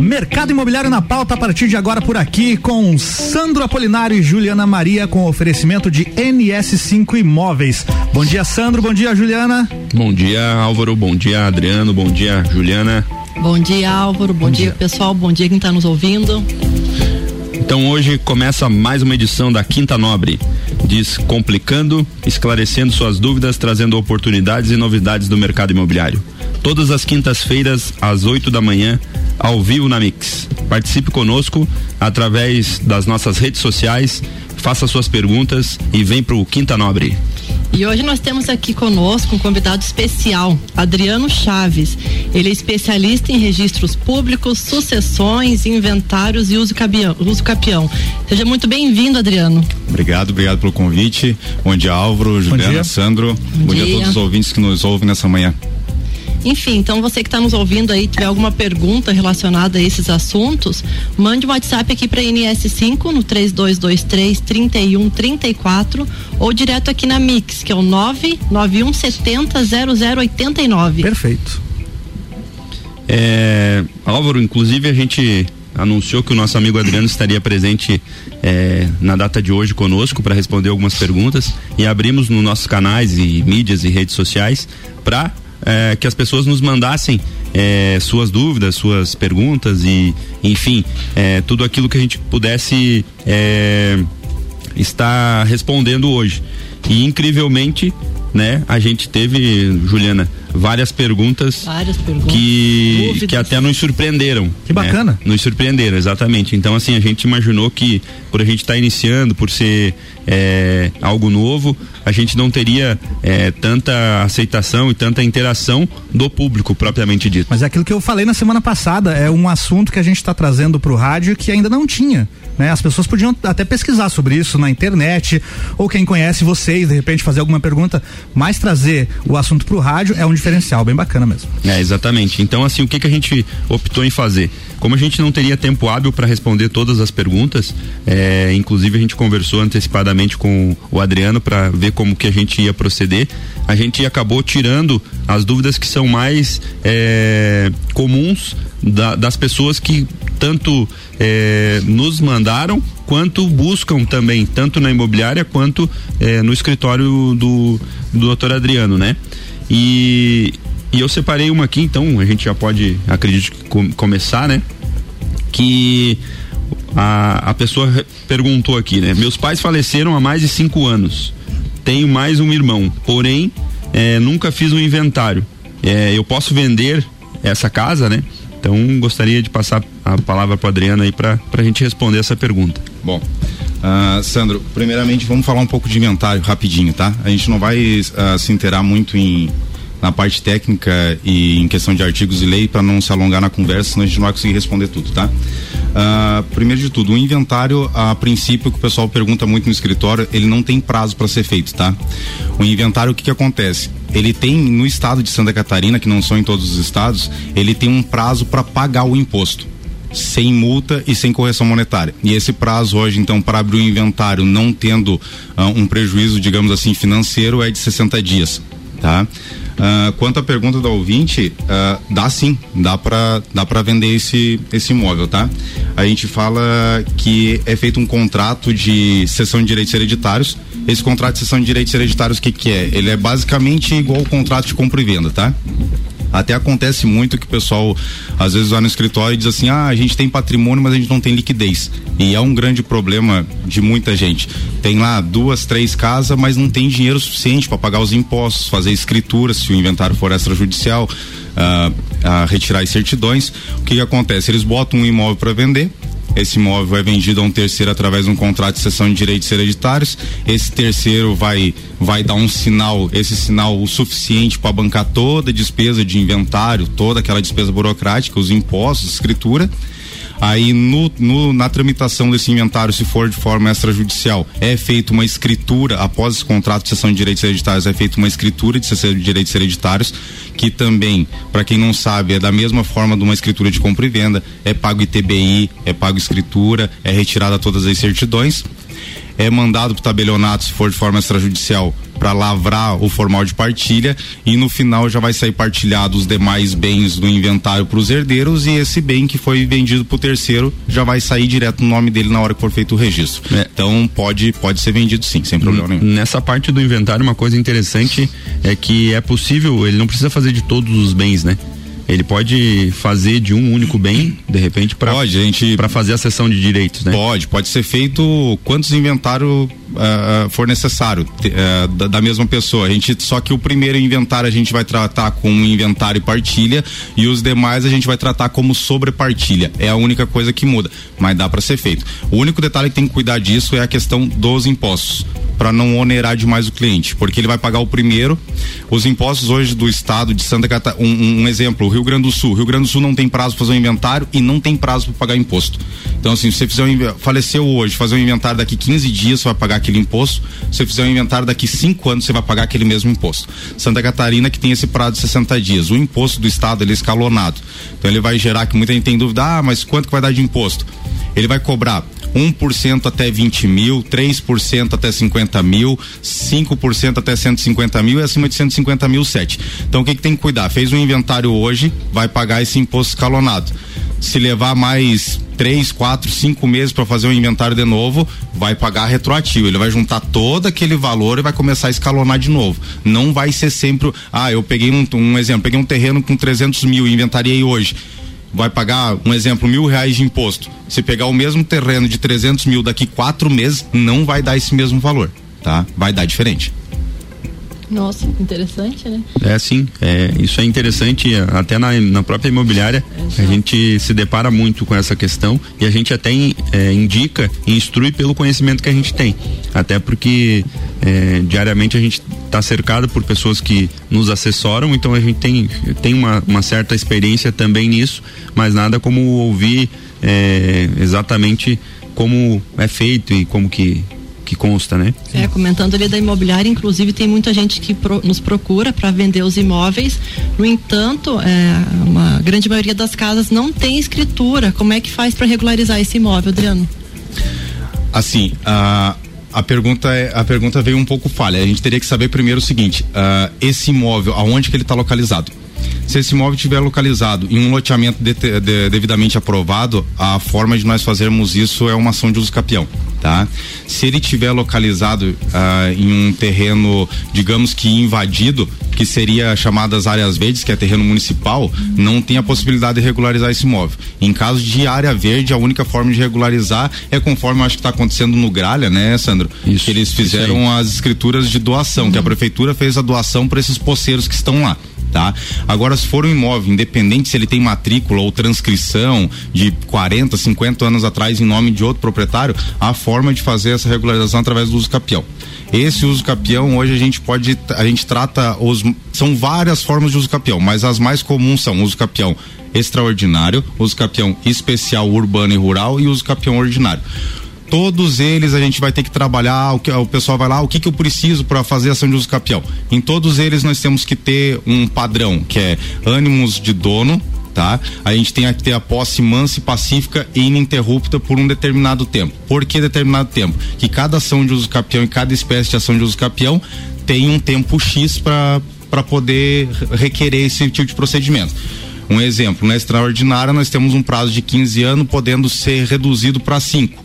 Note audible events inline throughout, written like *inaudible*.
Mercado Imobiliário na pauta a partir de agora por aqui com Sandro Apolinário e Juliana Maria com oferecimento de NS5 Imóveis. Bom dia, Sandro. Bom dia, Juliana. Bom dia, Álvaro. Bom dia, Adriano. Bom dia, Juliana. Bom dia, Álvaro. Bom, Bom dia. dia, pessoal. Bom dia quem está nos ouvindo. Então hoje começa mais uma edição da Quinta Nobre. Diz complicando, esclarecendo suas dúvidas, trazendo oportunidades e novidades do mercado imobiliário. Todas as quintas-feiras, às 8 da manhã, ao vivo na Mix. Participe conosco através das nossas redes sociais, faça suas perguntas e vem pro Quinta Nobre. E hoje nós temos aqui conosco um convidado especial, Adriano Chaves. Ele é especialista em registros públicos, sucessões, inventários e uso, cabião, uso capião. Seja muito bem-vindo, Adriano. Obrigado, obrigado pelo convite. Bom dia, Álvaro, Juliana, Sandro. Bom, Bom dia. dia a todos os ouvintes que nos ouvem nessa manhã. Enfim, então você que está nos ouvindo aí, tiver alguma pergunta relacionada a esses assuntos, mande um WhatsApp aqui para NS5 no 3223 3134 ou direto aqui na Mix, que é o 99170 0089. Perfeito. É, Álvaro, inclusive a gente anunciou que o nosso amigo Adriano estaria presente é, na data de hoje conosco para responder algumas perguntas e abrimos nos nossos canais e mídias e redes sociais para é, que as pessoas nos mandassem é, suas dúvidas, suas perguntas e, enfim, é, tudo aquilo que a gente pudesse é, estar respondendo hoje. E incrivelmente, né, a gente teve, Juliana, várias perguntas, várias perguntas que, que até nos surpreenderam. Que bacana. Né? Nos surpreenderam, exatamente. Então, assim, a gente imaginou que por a gente estar tá iniciando, por ser é, algo novo, a gente não teria é, tanta aceitação e tanta interação do público propriamente dito. Mas é aquilo que eu falei na semana passada, é um assunto que a gente está trazendo para o rádio que ainda não tinha. Né? As pessoas podiam até pesquisar sobre isso na internet, ou quem conhece vocês, de repente fazer alguma pergunta, mas trazer o assunto para o rádio é um diferencial bem bacana mesmo. É, exatamente. Então, assim, o que, que a gente optou em fazer? Como a gente não teria tempo hábil para responder todas as perguntas, é, inclusive a gente conversou antecipadamente com o Adriano para ver como que a gente ia proceder, a gente acabou tirando as dúvidas que são mais é, comuns da, das pessoas que tanto é, nos mandaram quanto buscam também, tanto na imobiliária quanto é, no escritório do, do doutor Adriano, né? E, e eu separei uma aqui, então a gente já pode, acredito, com, começar, né? Que a, a pessoa perguntou aqui, né? Meus pais faleceram há mais de cinco anos. Tenho mais um irmão, porém é, nunca fiz um inventário. É, eu posso vender essa casa, né? Então gostaria de passar a palavra para Adriana aí para a gente responder essa pergunta. Bom, uh, Sandro, primeiramente vamos falar um pouco de inventário rapidinho, tá? A gente não vai uh, se inteirar muito em na parte técnica e em questão de artigos e lei para não se alongar na conversa, senão a gente não vai conseguir responder tudo, tá? Uh, primeiro de tudo, o inventário, a princípio, que o pessoal pergunta muito no escritório, ele não tem prazo para ser feito, tá? O inventário, o que que acontece? Ele tem no estado de Santa Catarina, que não são em todos os estados, ele tem um prazo para pagar o imposto sem multa e sem correção monetária. E esse prazo hoje, então, para abrir o inventário, não tendo uh, um prejuízo, digamos assim, financeiro, é de 60 dias, tá? Uh, quanto à pergunta da ouvinte, uh, dá sim, dá para dá para vender esse esse imóvel, tá? A gente fala que é feito um contrato de cessão de direitos hereditários. Esse contrato de cessão de direitos hereditários, o que que é? Ele é basicamente igual ao contrato de compra e venda, tá? Até acontece muito que o pessoal às vezes vai no escritório e diz assim: ah, a gente tem patrimônio, mas a gente não tem liquidez. E é um grande problema de muita gente. Tem lá duas, três casas, mas não tem dinheiro suficiente para pagar os impostos, fazer escritura, se o inventário for extrajudicial, uh, uh, retirar as certidões. O que, que acontece? Eles botam um imóvel para vender, esse imóvel é vendido a um terceiro através de um contrato de cessão de direitos hereditários. Esse terceiro vai vai dar um sinal, esse sinal o suficiente para bancar toda a despesa de inventário, toda aquela despesa burocrática, os impostos, escritura Aí no, no, na tramitação desse inventário, se for de forma extrajudicial, é feita uma escritura, após esse contrato de cessão de direitos hereditários, é feita uma escritura de cessão de direitos hereditários, que também, para quem não sabe, é da mesma forma de uma escritura de compra e venda, é pago ITBI, é pago escritura, é retirada todas as certidões é mandado para o tabelionato, se for de forma extrajudicial, para lavrar o formal de partilha e no final já vai sair partilhado os demais bens do inventário para os herdeiros e esse bem que foi vendido para o terceiro já vai sair direto no nome dele na hora que for feito o registro. É. Então pode pode ser vendido sim, sem problema nenhum. Nessa parte do inventário, uma coisa interessante é que é possível, ele não precisa fazer de todos os bens, né? Ele pode fazer de um único bem, de repente, para para fazer a cessão de direitos, né? Pode, pode ser feito quantos inventário uh, for necessário uh, da, da, mesma pessoa. A gente só que o primeiro inventário a gente vai tratar como inventário e partilha e os demais a gente vai tratar como sobrepartilha. É a única coisa que muda, mas dá para ser feito. O único detalhe que tem que cuidar disso é a questão dos impostos para não onerar demais o cliente, porque ele vai pagar o primeiro. Os impostos hoje do estado de Santa Catarina, um, um, exemplo, Rio Grande do Sul. Rio Grande do Sul não tem prazo para fazer um inventário e não tem prazo para pagar imposto. Então, assim, se você fizer um, faleceu hoje, fazer um inventário daqui 15 dias, você vai pagar aquele imposto. Se fizer um inventário daqui 5 anos, você vai pagar aquele mesmo imposto. Santa Catarina que tem esse prazo de 60 dias. O imposto do estado ele é escalonado. Então ele vai gerar que muita gente tem dúvida, ah, mas quanto que vai dar de imposto? Ele vai cobrar 1% até 20 mil, 3% até 50 mil, 5% até 150 mil e acima de 150 mil, 7. Então o que, que tem que cuidar? Fez um inventário hoje, vai pagar esse imposto escalonado. Se levar mais três, quatro, cinco meses para fazer um inventário de novo, vai pagar retroativo. Ele vai juntar todo aquele valor e vai começar a escalonar de novo. Não vai ser sempre, ah, eu peguei um, um exemplo, peguei um terreno com 300 mil e inventariei hoje vai pagar, um exemplo, mil reais de imposto. Se pegar o mesmo terreno de 300 mil daqui quatro meses, não vai dar esse mesmo valor, tá? Vai dar diferente. Nossa, interessante, né? É sim, é, isso é interessante até na, na própria imobiliária a gente se depara muito com essa questão e a gente até é, indica e instrui pelo conhecimento que a gente tem, até porque é, diariamente a gente está cercado por pessoas que nos assessoram, então a gente tem, tem uma, uma certa experiência também nisso, mas nada como ouvir é, exatamente como é feito e como que que consta, né? É, comentando ali da imobiliária, inclusive tem muita gente que pro, nos procura para vender os imóveis. No entanto, é, uma grande maioria das casas não tem escritura. Como é que faz para regularizar esse imóvel, Adriano? Assim, a a pergunta é, a pergunta veio um pouco falha. A gente teria que saber primeiro o seguinte: uh, esse imóvel, aonde que ele está localizado? Se esse imóvel estiver localizado em um loteamento de, de, devidamente aprovado, a forma de nós fazermos isso é uma ação de uso capião, tá? Se ele estiver localizado uh, em um terreno, digamos que invadido, que seria chamadas áreas verdes, que é terreno municipal, não tem a possibilidade de regularizar esse imóvel. Em caso de área verde, a única forma de regularizar é conforme acho que está acontecendo no Gralha, né, Sandro? Isso, que eles fizeram as escrituras de doação, uhum. que a prefeitura fez a doação para esses poceiros que estão lá tá? Agora, se for um imóvel, independente se ele tem matrícula ou transcrição de 40, 50 anos atrás em nome de outro proprietário, há forma de fazer essa regularização através do uso capião. Esse uso capião, hoje a gente pode, a gente trata os, são várias formas de uso capião, mas as mais comuns são uso capião extraordinário, uso capião especial urbano e rural e uso capião ordinário todos eles a gente vai ter que trabalhar, o, que, o pessoal vai lá, o que, que eu preciso para fazer ação de uso capião? Em todos eles nós temos que ter um padrão, que é ânimos de dono, tá? A gente tem que ter a posse mansa e pacífica e ininterrupta por um determinado tempo. Por que determinado tempo? Que cada ação de uso capião e cada espécie de ação de uso capião tem um tempo X para poder requerer esse tipo de procedimento. Um exemplo, na extraordinária nós temos um prazo de 15 anos, podendo ser reduzido para 5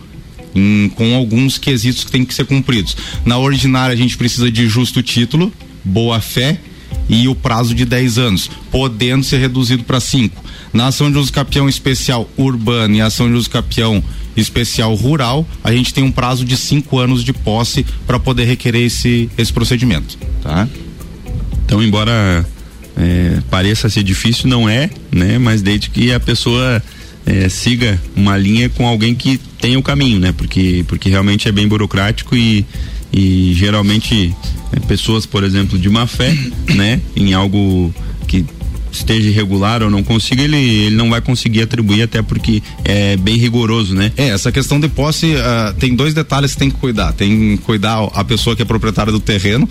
em, com alguns quesitos que têm que ser cumpridos. Na ordinária, a gente precisa de justo título, boa fé e o prazo de 10 anos, podendo ser reduzido para 5. Na ação de uso capião especial urbano e ação de uso capião especial rural, a gente tem um prazo de 5 anos de posse para poder requerer esse, esse procedimento. Tá? Então, embora é, pareça ser difícil, não é, né? Mas desde que a pessoa é, siga uma linha com alguém que tenha o caminho, né? Porque, porque realmente é bem burocrático e, e geralmente é, pessoas, por exemplo, de má fé, *coughs* né? Em algo que esteja irregular ou não consiga, ele, ele não vai conseguir atribuir, até porque é bem rigoroso, né? É, essa questão de posse uh, tem dois detalhes que tem que cuidar. Tem que cuidar a pessoa que é proprietária do terreno,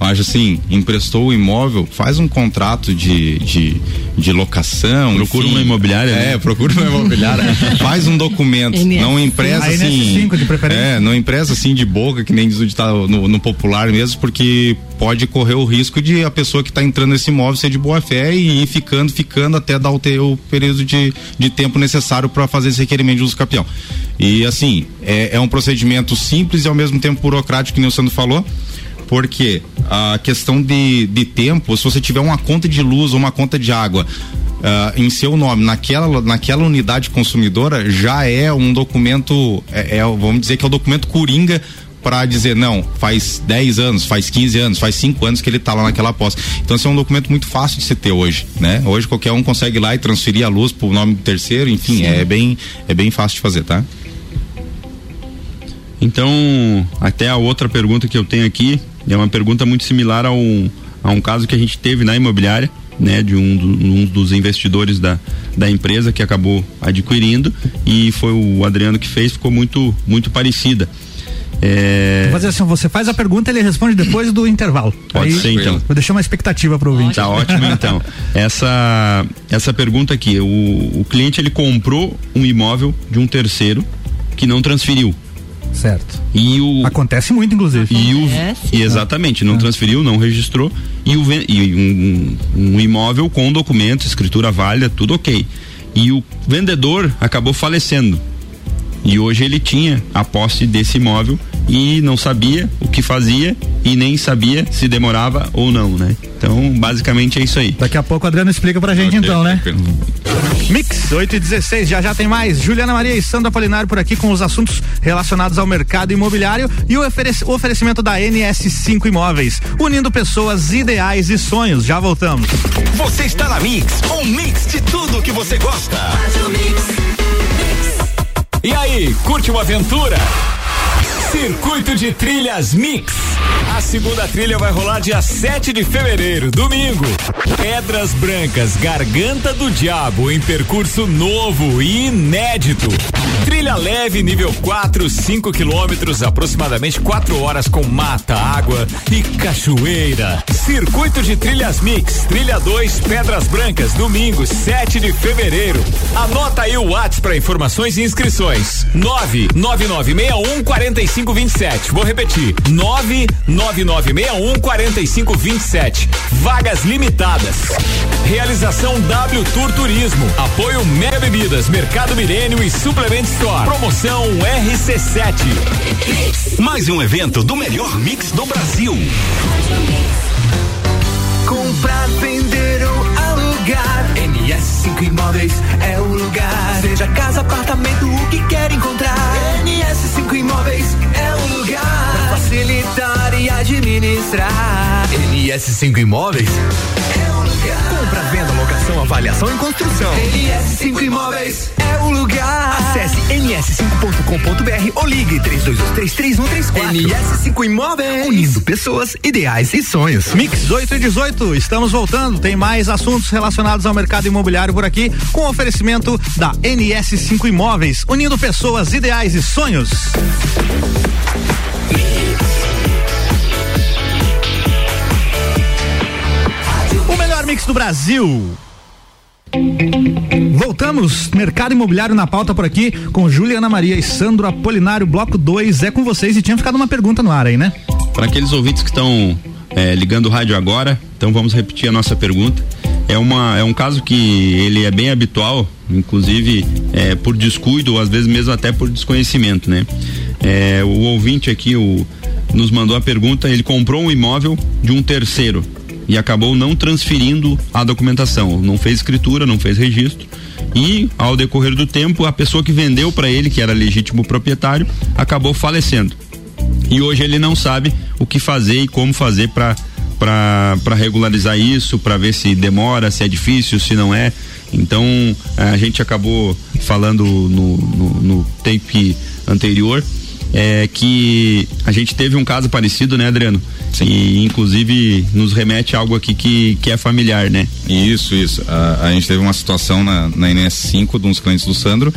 Eu acho assim, emprestou o imóvel, faz um contrato de, de, de locação. Procura enfim, uma imobiliária. É, né? procura uma imobiliária. *laughs* faz um documento. não empresta assim. NS5 de preferência. É, não empresta assim de boca, que nem diz o ditado no, no popular mesmo, porque pode correr o risco de a pessoa que está entrando nesse imóvel ser de boa fé e ir ficando, ficando até dar o, ter, o período de, de tempo necessário para fazer esse requerimento de uso capião. E assim, é, é um procedimento simples e ao mesmo tempo burocrático, que nem o Sandro falou porque a questão de, de tempo, se você tiver uma conta de luz ou uma conta de água uh, em seu nome naquela, naquela unidade consumidora, já é um documento, é, é vamos dizer que é o documento coringa para dizer não, faz 10 anos, faz 15 anos, faz 5 anos que ele está lá naquela posse. Então esse é um documento muito fácil de se ter hoje, né? Hoje qualquer um consegue ir lá e transferir a luz para o nome do terceiro, enfim, Sim. é bem é bem fácil de fazer, tá? Então, até a outra pergunta que eu tenho aqui é uma pergunta muito similar ao, a um caso que a gente teve na imobiliária, né, de um, do, um dos investidores da, da empresa que acabou adquirindo e foi o Adriano que fez, ficou muito muito parecida. É... Vou fazer assim, você faz a pergunta ele responde depois do intervalo. Pode Aí, ser então. Vou deixar uma expectativa para o ouvinte. Tá ótimo então. Essa essa pergunta aqui, o, o cliente ele comprou um imóvel de um terceiro que não transferiu. Certo. E o acontece muito inclusive. E o e exatamente, não é. transferiu, não registrou e o e um, um imóvel com documento, escritura válida, tudo OK. E o vendedor acabou falecendo. E hoje ele tinha a posse desse imóvel e não sabia o que fazia e nem sabia se demorava ou não, né? Então, basicamente é isso aí. Daqui a pouco o Adriano explica pra gente okay, então, né? Mix 8 e 16, já já tem mais. Juliana Maria e Sandra Polinário por aqui com os assuntos relacionados ao mercado imobiliário e o, oferec o oferecimento da NS5 Imóveis, unindo pessoas, ideais e sonhos. Já voltamos. Você está na Mix, um mix de tudo que você gosta. E aí, curte uma aventura? Circuito de Trilhas Mix. A segunda trilha vai rolar dia 7 de fevereiro, domingo. Pedras Brancas, Garganta do Diabo, em percurso novo e inédito. Trilha leve, nível 4, 5 quilômetros, aproximadamente 4 horas com mata, água e cachoeira. Circuito de Trilhas Mix, Trilha 2, Pedras Brancas, domingo, 7 de fevereiro. Anota aí o WhatsApp para informações e inscrições. 99961 4527. Vou repetir. 99961 4527. Vagas limitadas. Realização W Tour Turismo. Apoio Mega Bebidas, Mercado Milênio e Suplement Store. Promoção RC7. Mais um evento do melhor mix do Brasil. Comprar, vender ou alugar. NS5 Imóveis é o lugar. Seja casa, apartamento, o que quer encontrar. NS5 Imóveis é o lugar. Pra facilitar e administrar. NS5 Imóveis avaliação e construção. NS5 Imóveis é o lugar. Acesse ns5.com.br ou ligue 32233134. NS5 Imóveis. Unindo pessoas, ideais e sonhos. Mix 8 e 18, estamos voltando. Tem mais assuntos relacionados ao mercado imobiliário por aqui, com oferecimento da NS5 Imóveis, unindo pessoas, ideais e sonhos. O melhor mix do Brasil. Voltamos, mercado imobiliário na pauta por aqui, com Juliana Maria e Sandro Apolinário, bloco 2, é com vocês e tinha ficado uma pergunta no ar aí, né? Para aqueles ouvintes que estão é, ligando o rádio agora, então vamos repetir a nossa pergunta. É, uma, é um caso que ele é bem habitual, inclusive é, por descuido, ou às vezes mesmo até por desconhecimento, né? É, o ouvinte aqui o, nos mandou a pergunta, ele comprou um imóvel de um terceiro e acabou não transferindo a documentação, não fez escritura, não fez registro e ao decorrer do tempo a pessoa que vendeu para ele, que era legítimo proprietário, acabou falecendo. E hoje ele não sabe o que fazer e como fazer para para regularizar isso, para ver se demora, se é difícil, se não é. Então a gente acabou falando no, no, no anterior é, que a gente teve um caso parecido, né, Adriano? Sim. E inclusive nos remete a algo aqui que, que é familiar, né? Isso, isso. A, a gente teve uma situação na, na INS 5 de uns clientes do Sandro.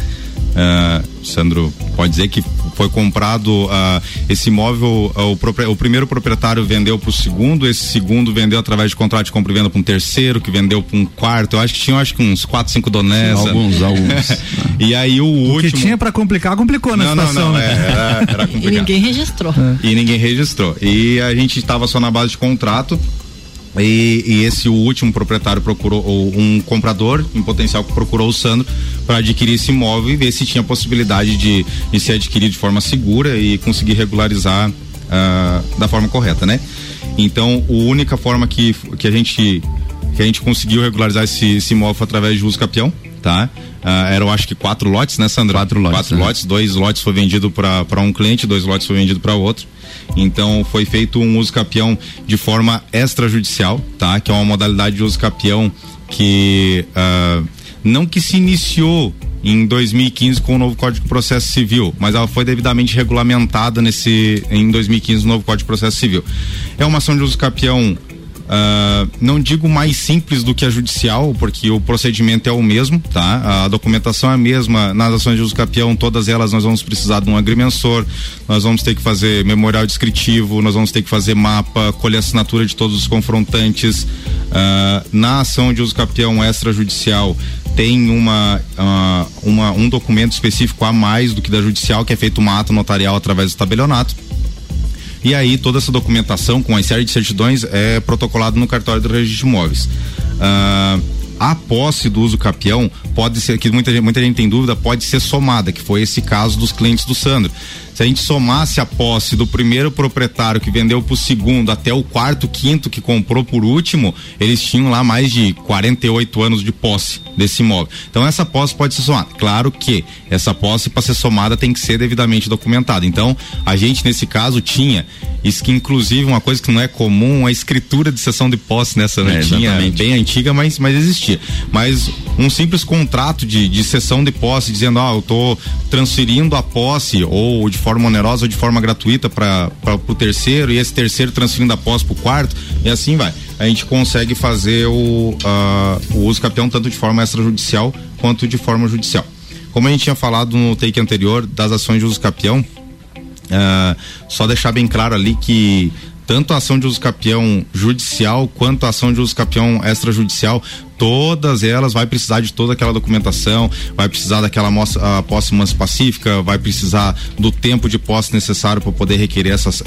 Uh, Sandro pode dizer que Foi comprado uh, esse imóvel, uh, o, o, primeiro proprietário vendeu para o segundo, esse segundo vendeu através de contrato de compra e venda para um terceiro, que vendeu para um quarto. Eu acho que tinha acho que uns quatro, cinco donés. Alguns, alguns. *laughs* e aí o, o último. que tinha para complicar, complicou na não, situação. Não, não, né? é, era, era complicado. e ninguém registrou. É. E ninguém registrou. E a gente estava só na base de contrato. E, e, esse o último proprietário procurou ou um comprador em potencial que procurou o Sandro para adquirir esse imóvel e ver se tinha possibilidade de, de ser adquirido de forma segura e conseguir regularizar uh, da forma correta, né? Então, a única forma que, que a gente que a gente conseguiu regularizar esse, esse imóvel foi através de uso capião, tá? Uh, eram acho que quatro lotes, né, Sandro? Quatro lotes. Quatro né? lotes, dois lotes foi vendido para um cliente, dois lotes foi vendido para outro. Então foi feito um uso capião de forma extrajudicial, tá? Que é uma modalidade de uso capião que uh, não que se iniciou em 2015 com o novo Código de Processo Civil, mas ela foi devidamente regulamentada nesse em 2015 no novo Código de Processo Civil. É uma ação de uso capião Uh, não digo mais simples do que a judicial, porque o procedimento é o mesmo, tá? A documentação é a mesma. Nas ações de uso capião, todas elas nós vamos precisar de um agrimensor, nós vamos ter que fazer memorial descritivo, nós vamos ter que fazer mapa, colher assinatura de todos os confrontantes. Uh, na ação de uso capião extrajudicial, tem uma, uh, uma, um documento específico a mais do que da judicial, que é feito uma ata notarial através do tabelionato. E aí toda essa documentação com a série de certidões é protocolado no cartório do registro de imóveis. Uh, a posse do uso capião pode ser, que muita, muita gente tem dúvida, pode ser somada, que foi esse caso dos clientes do Sandro. Se a gente somasse a posse do primeiro proprietário que vendeu para o segundo até o quarto, quinto que comprou por último, eles tinham lá mais de 48 anos de posse desse imóvel. Então essa posse pode ser somada. Claro que essa posse para ser somada tem que ser devidamente documentada. Então a gente nesse caso tinha isso que inclusive uma coisa que não é comum, a escritura de sessão de posse nessa né? Tinha bem antiga, mas mas existia. Mas um simples contrato de, de sessão de posse dizendo, ah, eu tô transferindo a posse ou de forma onerosa ou de forma gratuita para o terceiro e esse terceiro transferindo a posse para o quarto e assim vai. A gente consegue fazer o, uh, o uso capião tanto de forma extrajudicial quanto de forma judicial. Como a gente tinha falado no take anterior das ações de uso capião, uh, só deixar bem claro ali que tanto a ação de uso capião judicial quanto a ação de uso capião extrajudicial, todas elas vai precisar de toda aquela documentação, vai precisar daquela a posse mansa pacífica, vai precisar do tempo de posse necessário para poder requerer essas, uh,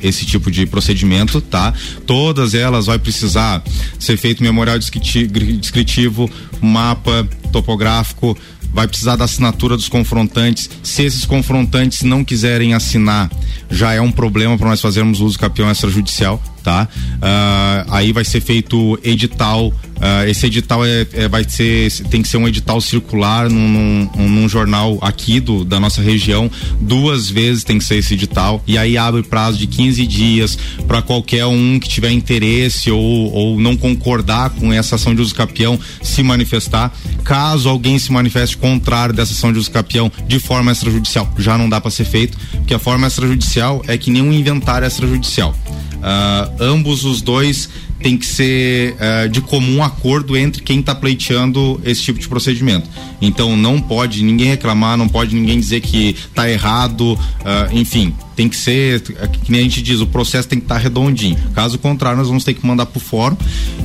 esse tipo de procedimento, tá? Todas elas vai precisar ser feito memorial descritivo, mapa topográfico, vai precisar da assinatura dos confrontantes. Se esses confrontantes não quiserem assinar, já é um problema para nós fazermos uso capião extrajudicial, tá? Uh, aí vai ser feito edital. Uh, esse edital é, é, vai ser, tem que ser um edital circular num, num, num, jornal aqui do, da nossa região. Duas vezes tem que ser esse edital. E aí abre prazo de 15 dias para qualquer um que tiver interesse ou, ou não concordar com essa ação de uso capião se manifestar. Caso alguém se manifeste contrário dessa ação de uso capião de forma extrajudicial, já não dá para ser feito, porque a forma extrajudicial é que nem um inventário extrajudicial. Uh, ambos os dois tem que ser uh, de comum acordo entre quem está pleiteando esse tipo de procedimento. Então não pode ninguém reclamar, não pode ninguém dizer que está errado, uh, enfim, tem que ser, que nem a gente diz, o processo tem que estar tá redondinho. Caso contrário, nós vamos ter que mandar pro fórum.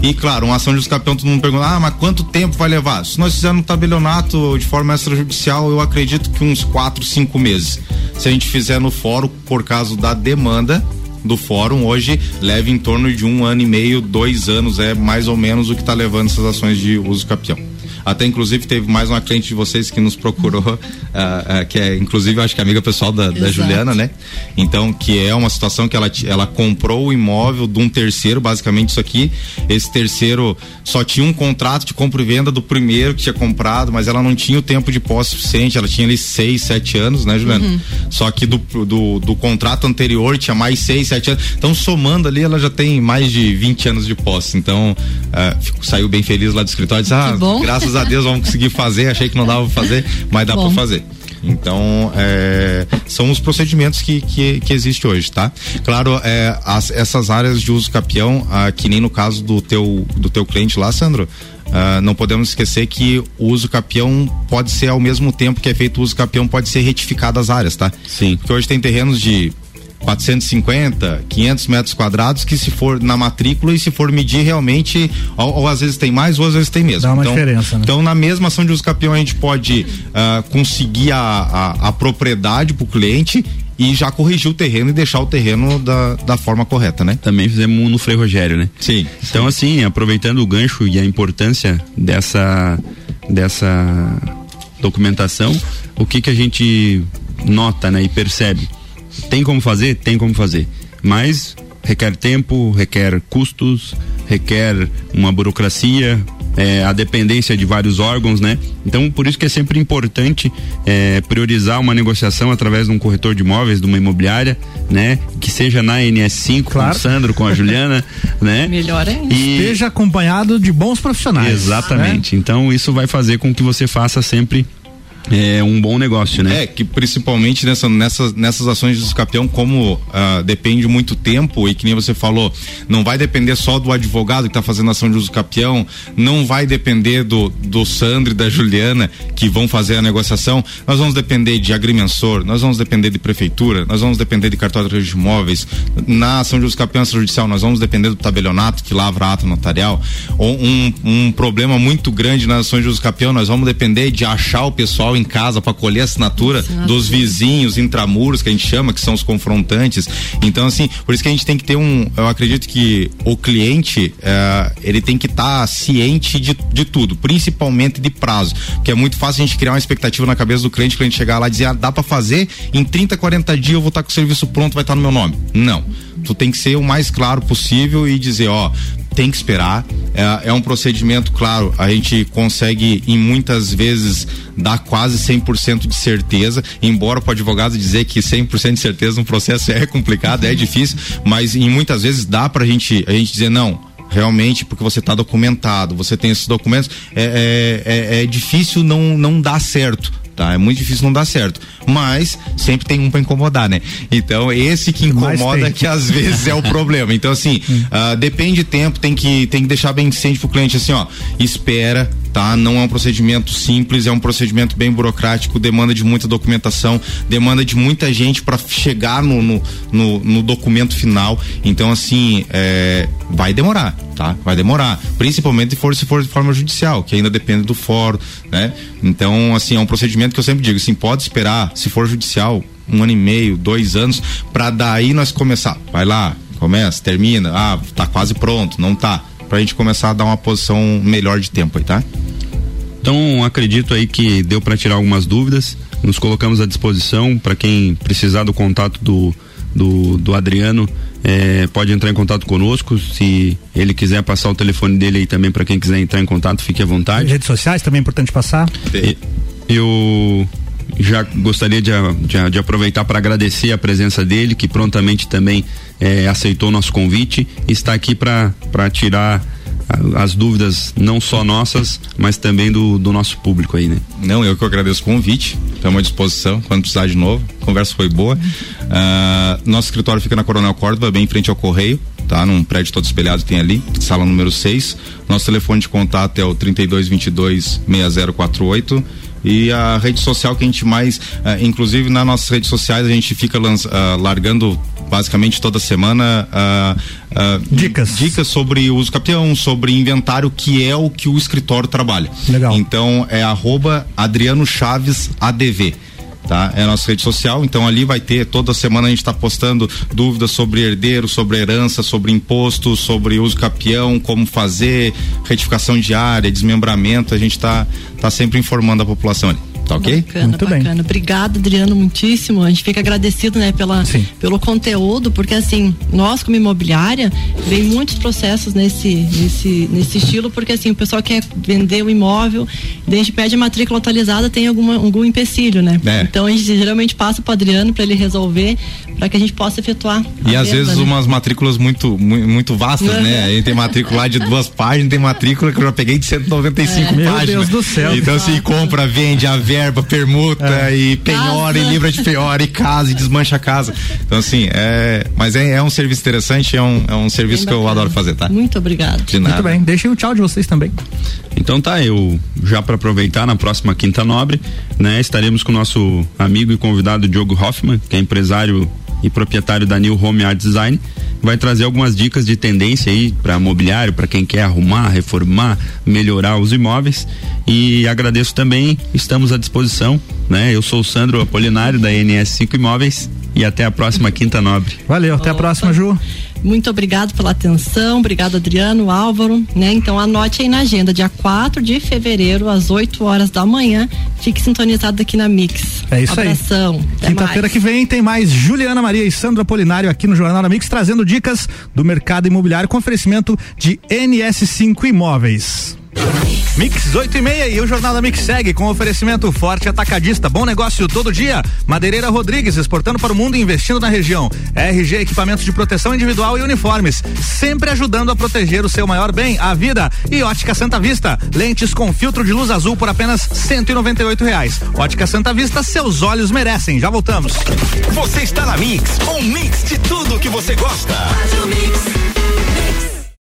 E claro, uma ação de escapião, todo mundo pergunta, ah, mas quanto tempo vai levar? Se nós fizermos um tabelionato de forma extrajudicial, eu acredito que uns quatro, cinco meses. Se a gente fizer no fórum, por causa da demanda, do fórum hoje leva em torno de um ano e meio, dois anos, é mais ou menos o que está levando essas ações de uso capião. Até inclusive teve mais uma cliente de vocês que nos procurou, uh, *laughs* uh, que é inclusive acho que é amiga pessoal da, da, Juliana, né? Então, que é uma situação que ela, ela comprou o imóvel de um terceiro, basicamente isso aqui. Esse terceiro só tinha um contrato de compra e venda do primeiro que tinha comprado, mas ela não tinha o tempo de posse suficiente, ela tinha ali seis, sete anos, né, Juliana? Uhum. Só que do, do, do, contrato anterior tinha mais seis, sete anos. Então, somando ali, ela já tem mais de 20 anos de posse. Então, uh, fico, saiu bem feliz lá do escritório. Disse, ah, graças a Deus vamos conseguir fazer. Achei que não dava pra fazer, mas dá para fazer. Então, é, são os procedimentos que, que, que existe hoje, tá? Claro, é, as, essas áreas de uso capião, ah, que nem no caso do teu, do teu cliente lá, Sandro, Uh, não podemos esquecer que o uso capião pode ser ao mesmo tempo que é feito o uso capião, pode ser retificado as áreas, tá? Sim. Porque hoje tem terrenos de 450, 500 metros quadrados que se for na matrícula e se for medir realmente, ou, ou às vezes tem mais ou às vezes tem mesmo. Dá uma então, diferença, né? Então na mesma ação de uso capião a gente pode uh, conseguir a, a, a propriedade para o cliente e já corrigir o terreno e deixar o terreno da, da forma correta, né? Também fizemos um no Frei Rogério, né? Sim. Então, assim, aproveitando o gancho e a importância dessa, dessa documentação, o que que a gente nota, né, e percebe? Tem como fazer? Tem como fazer. Mas requer tempo, requer custos, requer uma burocracia, é, a dependência de vários órgãos, né? Então, por isso que é sempre importante é, priorizar uma negociação através de um corretor de imóveis, de uma imobiliária, né? Que seja na NS5, Claro. com o Sandro, com a Juliana, *laughs* né? Melhor ainda. E Esteja acompanhado de bons profissionais. exatamente. Então, isso vai fazer com que você faça sempre é, um bom negócio, né? É, que principalmente nessa, nessas, nessas ações de escapião, como ah, depende muito tempo, e que nem você falou, não vai depender só do advogado que está fazendo ação de uso capião, não vai depender do, do Sandro e da Juliana que vão fazer a negociação, nós vamos depender de agrimensor, nós vamos depender de prefeitura, nós vamos depender de cartório de imóveis, na ação de uso capião judicial, nós vamos depender do tabelionato que lavra ato notarial, um, um problema muito grande nas ações de uso capião, nós vamos depender de achar o pessoal em casa para colher a assinatura dos vizinhos intramuros que a gente chama, que são os confrontantes. Então, assim, por isso que a gente tem que ter um. Eu acredito que o cliente eh, ele tem que estar ciente de, de tudo, principalmente de prazo. Porque é muito fácil a gente criar uma expectativa na cabeça do cliente, o cliente chegar lá e dizer, ah, dá para fazer, em 30, 40 dias eu vou estar com o serviço pronto, vai estar no meu nome. Não. Tu tem que ser o mais claro possível e dizer, ó, tem que esperar. É, é um procedimento, claro, a gente consegue em muitas vezes dar quase 100% de certeza, embora o advogado dizer que 100% de certeza no processo é complicado, é difícil, mas em muitas vezes dá para gente, a gente dizer não. Realmente, porque você está documentado, você tem esses documentos, é, é, é, é difícil não, não dar certo tá? É muito difícil não dar certo. Mas sempre tem um para incomodar, né? Então, esse que incomoda que às *laughs* vezes é o problema. Então, assim, ah, depende de tempo, tem que, tem que deixar bem ciente pro cliente assim, ó, espera, tá? Não é um procedimento simples, é um procedimento bem burocrático, demanda de muita documentação, demanda de muita gente para chegar no, no, no, no documento final. Então, assim, é, vai demorar, tá? Vai demorar. Principalmente se for, se for de forma judicial, que ainda depende do fórum, né? Então, assim, é um procedimento que eu sempre digo, assim, pode esperar, se for judicial, um ano e meio, dois anos, para daí nós começar. Vai lá, começa, termina, ah, tá quase pronto, não tá. Pra gente começar a dar uma posição melhor de tempo aí, tá? Então, acredito aí que deu para tirar algumas dúvidas. Nos colocamos à disposição para quem precisar do contato do, do, do Adriano. eh, pode entrar em contato conosco. Se ele quiser passar o telefone dele aí também para quem quiser entrar em contato, fique à vontade. Redes sociais também é importante passar. E- Eu já gostaria de, de de aproveitar para agradecer a presença dele, que prontamente também eh, aceitou o nosso convite está aqui para tirar as dúvidas não só nossas, mas também do, do nosso público aí, né? Não, eu que agradeço o convite. Estamos à disposição quando precisar de novo. A conversa foi boa. Ah, nosso escritório fica na Coronel Córdoba, bem em frente ao Correio, tá? Num prédio todo espelhado tem ali, sala número 6. Nosso telefone de contato é o 3222 6048. E a rede social que a gente mais, ah, inclusive nas nossas redes sociais, a gente fica lanç- ah, largando basicamente toda semana ah, Dicas. dicas sobre uso capião, sobre inventário, que é o que o escritório trabalha. Legal. Então é arroba Adriano Chaves ADV. Tá? É a nossa rede social, então ali vai ter, toda semana a gente está postando dúvidas sobre herdeiro, sobre herança, sobre imposto, sobre uso capião, como fazer, retificação diária, desmembramento, a gente está tá sempre informando a população ali. Tá ok? Bacana, Muito bem. bacana. Obrigada, Adriano, muitíssimo. A gente fica agradecido, né, pela, Sim. pelo conteúdo, porque assim, nós como imobiliária, vem muitos processos nesse, nesse, nesse estilo, porque assim, o pessoal quer vender o imóvel, daí a gente pede a matrícula atualizada, tem alguma, algum empecilho, né? É. Então a gente geralmente passa pro Adriano para ele resolver, para que a gente possa efetuar. E a às venda, vezes né? umas matrículas muito, mu- muito vastas, né? Aí tem matrícula lá de duas páginas, tem matrícula que eu já peguei de 195 Meu páginas. Deus do céu. Então assim, compra, vende, a verba, permuta e penhora e Casa. livra de penhora e casa e desmancha a casa. Então assim, é, mas é, é um serviço interessante, é um, é um serviço que eu adoro fazer, tá? Muito obrigado. De nada. Muito bem. Deixem o tchau de vocês também. Então Então tá, eu já para aproveitar na próxima Quinta Nobre, né, estaremos com o nosso amigo e convidado Diogo Hoffman, que é empresário e proprietário da New Home Art Design, vai trazer algumas dicas de tendência aí para mobiliário, para quem quer arrumar, reformar, melhorar os imóveis. E agradeço também, estamos à disposição, né? Eu sou o Sandro Apolinário da NS5 Imóveis e até a próxima Quinta Nobre. Valeu, até a próxima, Ju. Muito obrigado pela atenção, obrigado Adriano, Álvaro, né? Então anote aí na agenda, dia 4 de fevereiro, às 8 horas da manhã. Fique sintonizado aqui na Mix. É isso Abração, aí. Quinta-feira que vem tem mais Juliana Maria e Sandra Polinário aqui no Jornal da Mix, trazendo dicas do mercado imobiliário com oferecimento de NS5 Imóveis. Mix 8 e meia e o Jornal da Mix segue com oferecimento forte atacadista. Bom negócio todo dia. Madeireira Rodrigues, exportando para o mundo e investindo na região. RG Equipamentos de Proteção Individual e Uniformes. Sempre ajudando a proteger o seu maior bem, a vida. E Ótica Santa Vista. Lentes com filtro de luz azul por apenas cento e reais. Ótica Santa Vista, seus olhos merecem. Já voltamos. Você está na Mix, um mix de tudo que você gosta. Faz o mix.